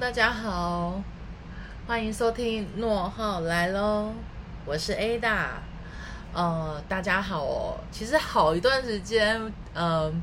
大家好，欢迎收听诺号来喽，我是 Ada。呃，大家好哦，其实好一段时间，嗯、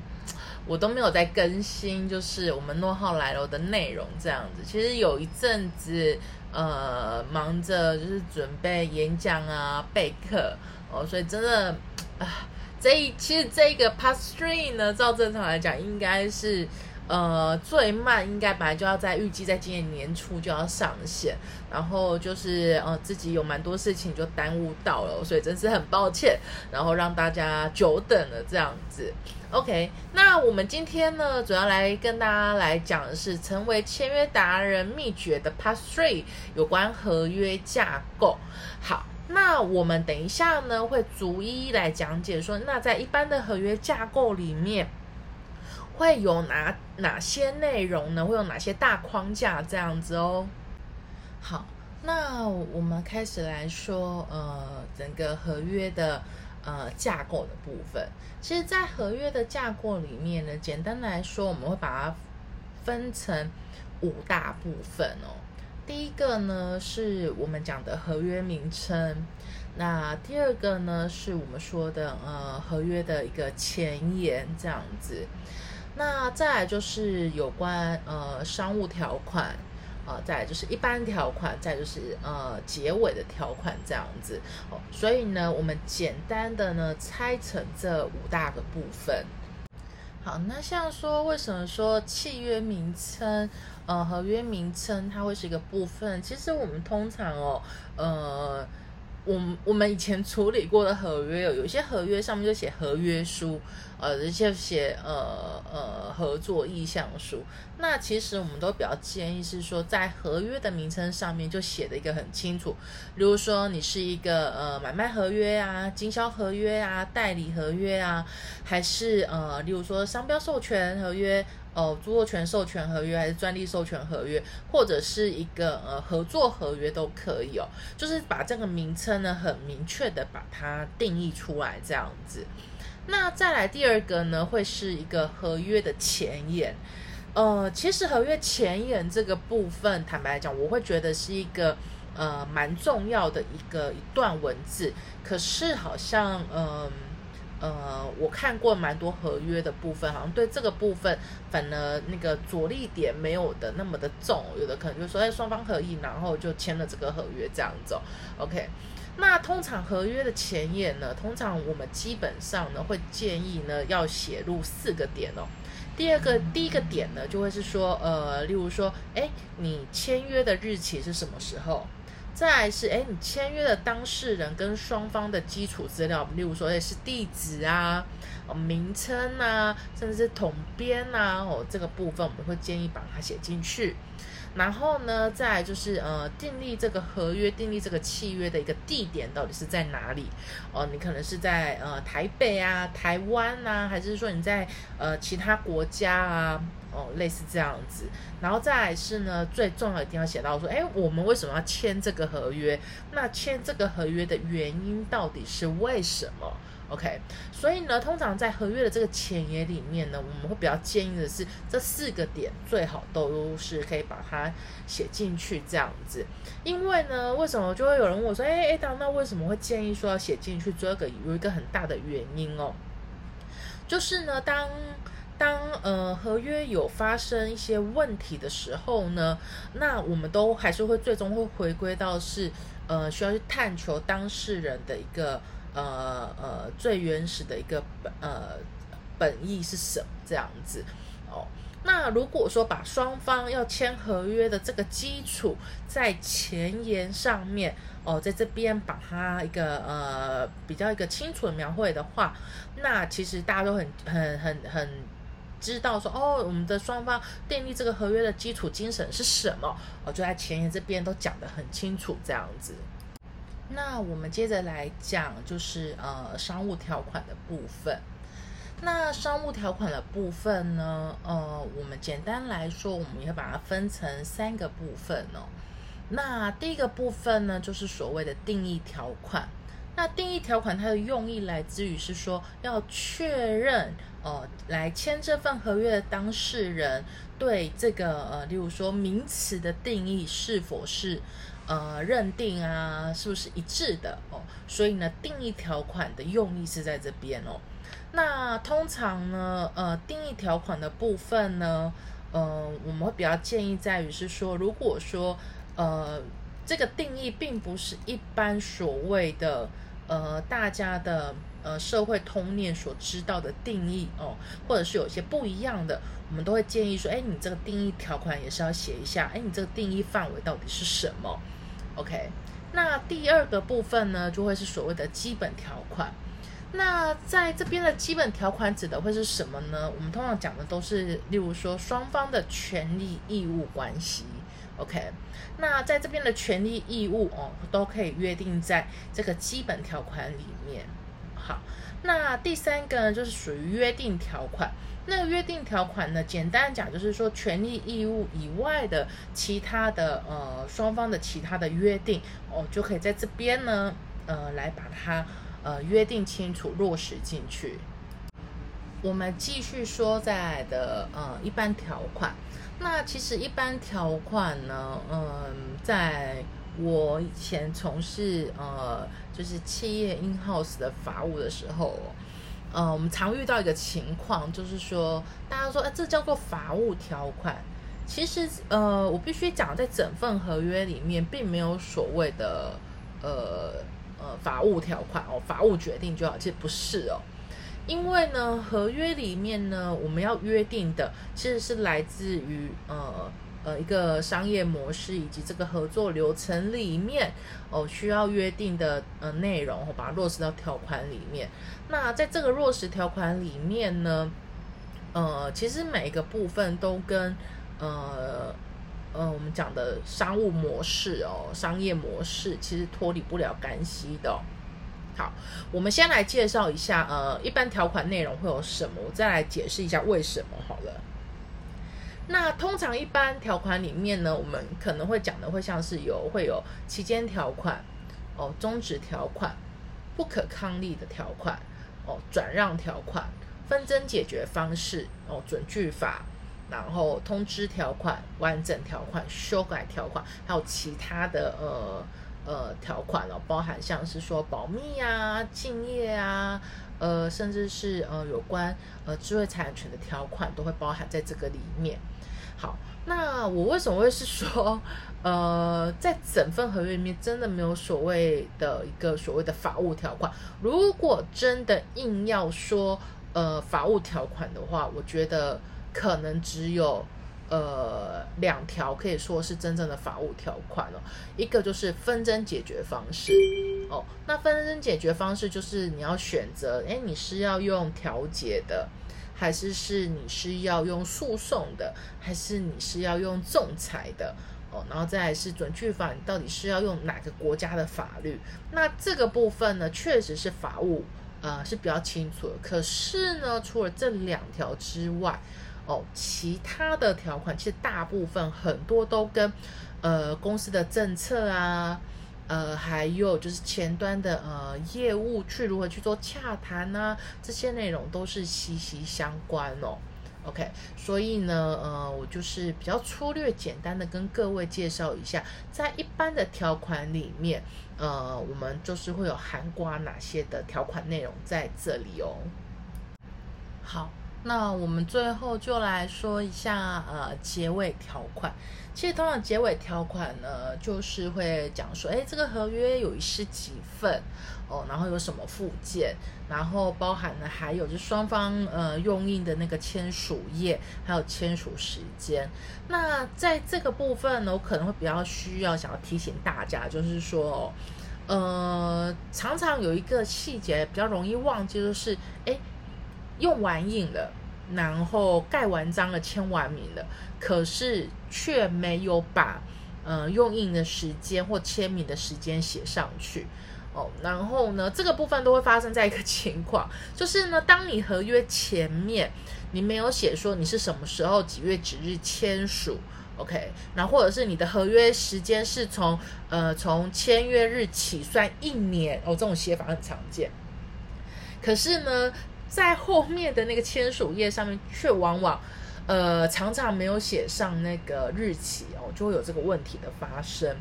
我都没有在更新，就是我们诺号来喽的内容这样子。其实有一阵子，呃，忙着就是准备演讲啊、备课哦，所以真的啊，这一其实这个 Part Three 呢，照正常来讲应该是。呃，最慢应该本来就要在预计在今年年初就要上线，然后就是呃自己有蛮多事情就耽误到了，所以真是很抱歉，然后让大家久等了这样子。OK，那我们今天呢，主要来跟大家来讲的是成为签约达人秘诀的 Part Three，有关合约架构。好。那我们等一下呢，会逐一来讲解说，那在一般的合约架构里面。会有哪哪些内容呢？会有哪些大框架这样子哦？好，那我们开始来说，呃，整个合约的呃架构的部分。其实，在合约的架构里面呢，简单来说，我们会把它分成五大部分哦。第一个呢，是我们讲的合约名称。那第二个呢，是我们说的呃合约的一个前言这样子。那再来就是有关呃商务条款，呃，再来就是一般条款，再就是呃结尾的条款这样子哦。所以呢，我们简单的呢拆成这五大个部分。好，那像说为什么说契约名称，呃，合约名称它会是一个部分？其实我们通常哦，呃。我我们以前处理过的合约有有些合约上面就写合约书，呃，有些写呃呃合作意向书。那其实我们都比较建议是说，在合约的名称上面就写的一个很清楚，比如说你是一个呃买卖合约啊、经销合约啊、代理合约啊，还是呃，例如说商标授权合约。哦，著作权授权合约还是专利授权合约，或者是一个呃合作合约都可以哦。就是把这个名称呢很明确的把它定义出来，这样子。那再来第二个呢，会是一个合约的前言。呃，其实合约前言这个部分，坦白来讲，我会觉得是一个呃蛮重要的一个一段文字。可是好像嗯。我看过蛮多合约的部分，好像对这个部分反而那个着力点没有的那么的重，有的可能就说哎双方合意，然后就签了这个合约这样子。OK，那通常合约的前言呢，通常我们基本上呢会建议呢要写入四个点哦。第二个第一个点呢就会是说，呃，例如说，哎，你签约的日期是什么时候？再是，哎，你签约的当事人跟双方的基础资料，例如说，哎，是地址啊、哦名称啊，甚至是统编啊，哦，这个部分我们会建议把它写进去。然后呢，再就是呃，订立这个合约、订立这个契约的一个地点到底是在哪里？哦，你可能是在呃台北啊、台湾呐，还是说你在呃其他国家啊？哦，类似这样子。然后再来是呢，最重要一定要写到说，哎，我们为什么要签这个合约？那签这个合约的原因到底是为什么？OK，所以呢，通常在合约的这个前言里面呢，我们会比较建议的是这四个点最好都是可以把它写进去这样子。因为呢，为什么就会有人问我说，哎哎，那为什么会建议说要写进去？做一个有一个很大的原因哦，就是呢，当当呃合约有发生一些问题的时候呢，那我们都还是会最终会回归到是呃需要去探求当事人的一个。呃呃，最原始的一个本呃本意是什么？这样子哦。那如果说把双方要签合约的这个基础在前言上面哦，在这边把它一个呃比较一个清楚的描绘的话，那其实大家都很很很很知道说哦，我们的双方订立这个合约的基础精神是什么？哦，就在前言这边都讲得很清楚，这样子。那我们接着来讲，就是呃商务条款的部分。那商务条款的部分呢，呃，我们简单来说，我们要把它分成三个部分哦。那第一个部分呢，就是所谓的定义条款。那定义条款它的用意来自于是说，要确认哦，来签这份合约的当事人对这个呃，例如说名词的定义是否是呃认定啊，是不是一致的哦？所以呢，定义条款的用意是在这边哦。那通常呢，呃，定义条款的部分呢，呃，我们会比较建议在于是说，如果说呃这个定义并不是一般所谓的呃大家的。呃，社会通念所知道的定义哦，或者是有些不一样的，我们都会建议说，哎，你这个定义条款也是要写一下，哎，你这个定义范围到底是什么？OK，那第二个部分呢，就会是所谓的基本条款。那在这边的基本条款指的会是什么呢？我们通常讲的都是，例如说双方的权利义务关系。OK，那在这边的权利义务哦，都可以约定在这个基本条款里面。好，那第三个呢，就是属于约定条款。那约定条款呢，简单讲就是说，权利义务以外的其他的呃双方的其他的约定哦，就可以在这边呢呃来把它呃约定清楚，落实进去。我们继续说在的呃一般条款。那其实一般条款呢，嗯，在我以前从事呃，就是企业 in house 的法务的时候，呃，我们常遇到一个情况，就是说大家说，哎，这叫做法务条款。其实，呃，我必须讲，在整份合约里面，并没有所谓的呃呃法务条款哦，法务决定就好，其实不是哦。因为呢，合约里面呢，我们要约定的，其实是来自于呃。呃，一个商业模式以及这个合作流程里面哦，需要约定的呃内容，把它落实到条款里面。那在这个落实条款里面呢，呃，其实每一个部分都跟呃呃我们讲的商务模式哦，商业模式其实脱离不了干系的。好，我们先来介绍一下呃，一般条款内容会有什么，我再来解释一下为什么。那通常一般条款里面呢，我们可能会讲的会像是有会有期间条款哦，终止条款、不可抗力的条款哦，转让条款、纷争解决方式哦，准据法，然后通知条款、完整条款、修改条款，还有其他的呃呃条款哦，包含像是说保密啊、敬业啊，呃，甚至是呃有关呃智慧财产权的条款，都会包含在这个里面。好，那我为什么会是说，呃，在整份合约里面真的没有所谓的一个所谓的法务条款？如果真的硬要说，呃，法务条款的话，我觉得可能只有呃两条可以说是真正的法务条款了。一个就是纷争解决方式哦，那纷争解决方式就是你要选择，哎，你是要用调解的。还是是你是要用诉讼的，还是你是要用仲裁的哦？然后再来是准据法，你到底是要用哪个国家的法律？那这个部分呢，确实是法务呃是比较清楚的。可是呢，除了这两条之外，哦，其他的条款其实大部分很多都跟呃公司的政策啊。呃，还有就是前端的呃业务去如何去做洽谈呢？这些内容都是息息相关哦。OK，所以呢，呃，我就是比较粗略简单的跟各位介绍一下，在一般的条款里面，呃，我们就是会有含挂哪些的条款内容在这里哦。好。那我们最后就来说一下，呃，结尾条款。其实通常结尾条款呢，就是会讲说，哎，这个合约有一是几份哦，然后有什么附件，然后包含的还有就双方呃用印的那个签署页，还有签署时间。那在这个部分呢，我可能会比较需要想要提醒大家，就是说，呃，常常有一个细节比较容易忘记，就是哎。用完印了，然后盖完章了，签完名了，可是却没有把呃用印的时间或签名的时间写上去哦。然后呢，这个部分都会发生在一个情况，就是呢，当你合约前面你没有写说你是什么时候几月几日签署，OK，那或者是你的合约时间是从呃从签约日起算一年哦，这种写法很常见。可是呢。在后面的那个签署页上面，却往往呃常常没有写上那个日期哦，就会有这个问题的发生。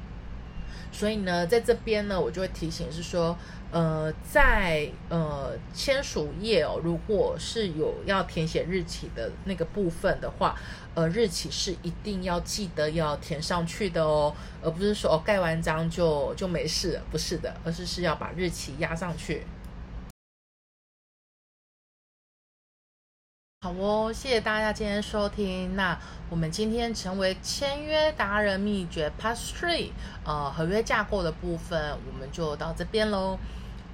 所以呢，在这边呢，我就会提醒是说，呃，在呃签署页哦，如果是有要填写日期的那个部分的话，呃，日期是一定要记得要填上去的哦，而不是说哦盖完章就就没事了，不是的，而是是要把日期压上去。哦，谢谢大家今天收听。那我们今天成为签约达人秘诀 Part Three，呃，合约架构的部分我们就到这边喽。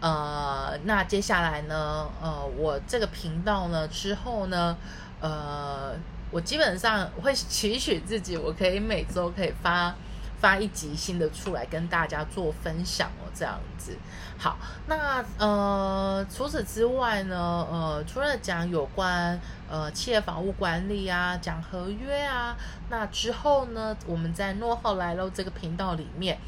呃，那接下来呢，呃，我这个频道呢之后呢，呃，我基本上会期许自己，我可以每周可以发。发一集新的出来跟大家做分享哦，这样子。好，那呃，除此之外呢，呃，除了讲有关呃企业房屋管理啊，讲合约啊，那之后呢，我们在诺浩来喽这个频道里面，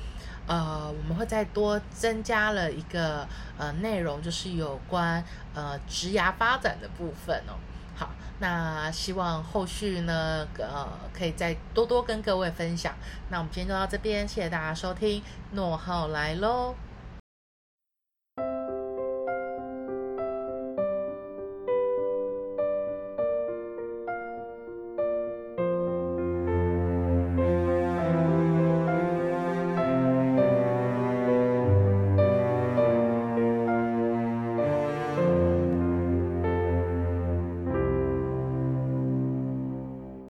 呃，我们会再多增加了一个呃内容，就是有关呃职涯发展的部分哦。那希望后续呢，呃，可以再多多跟各位分享。那我们今天就到这边，谢谢大家收听，诺浩来喽。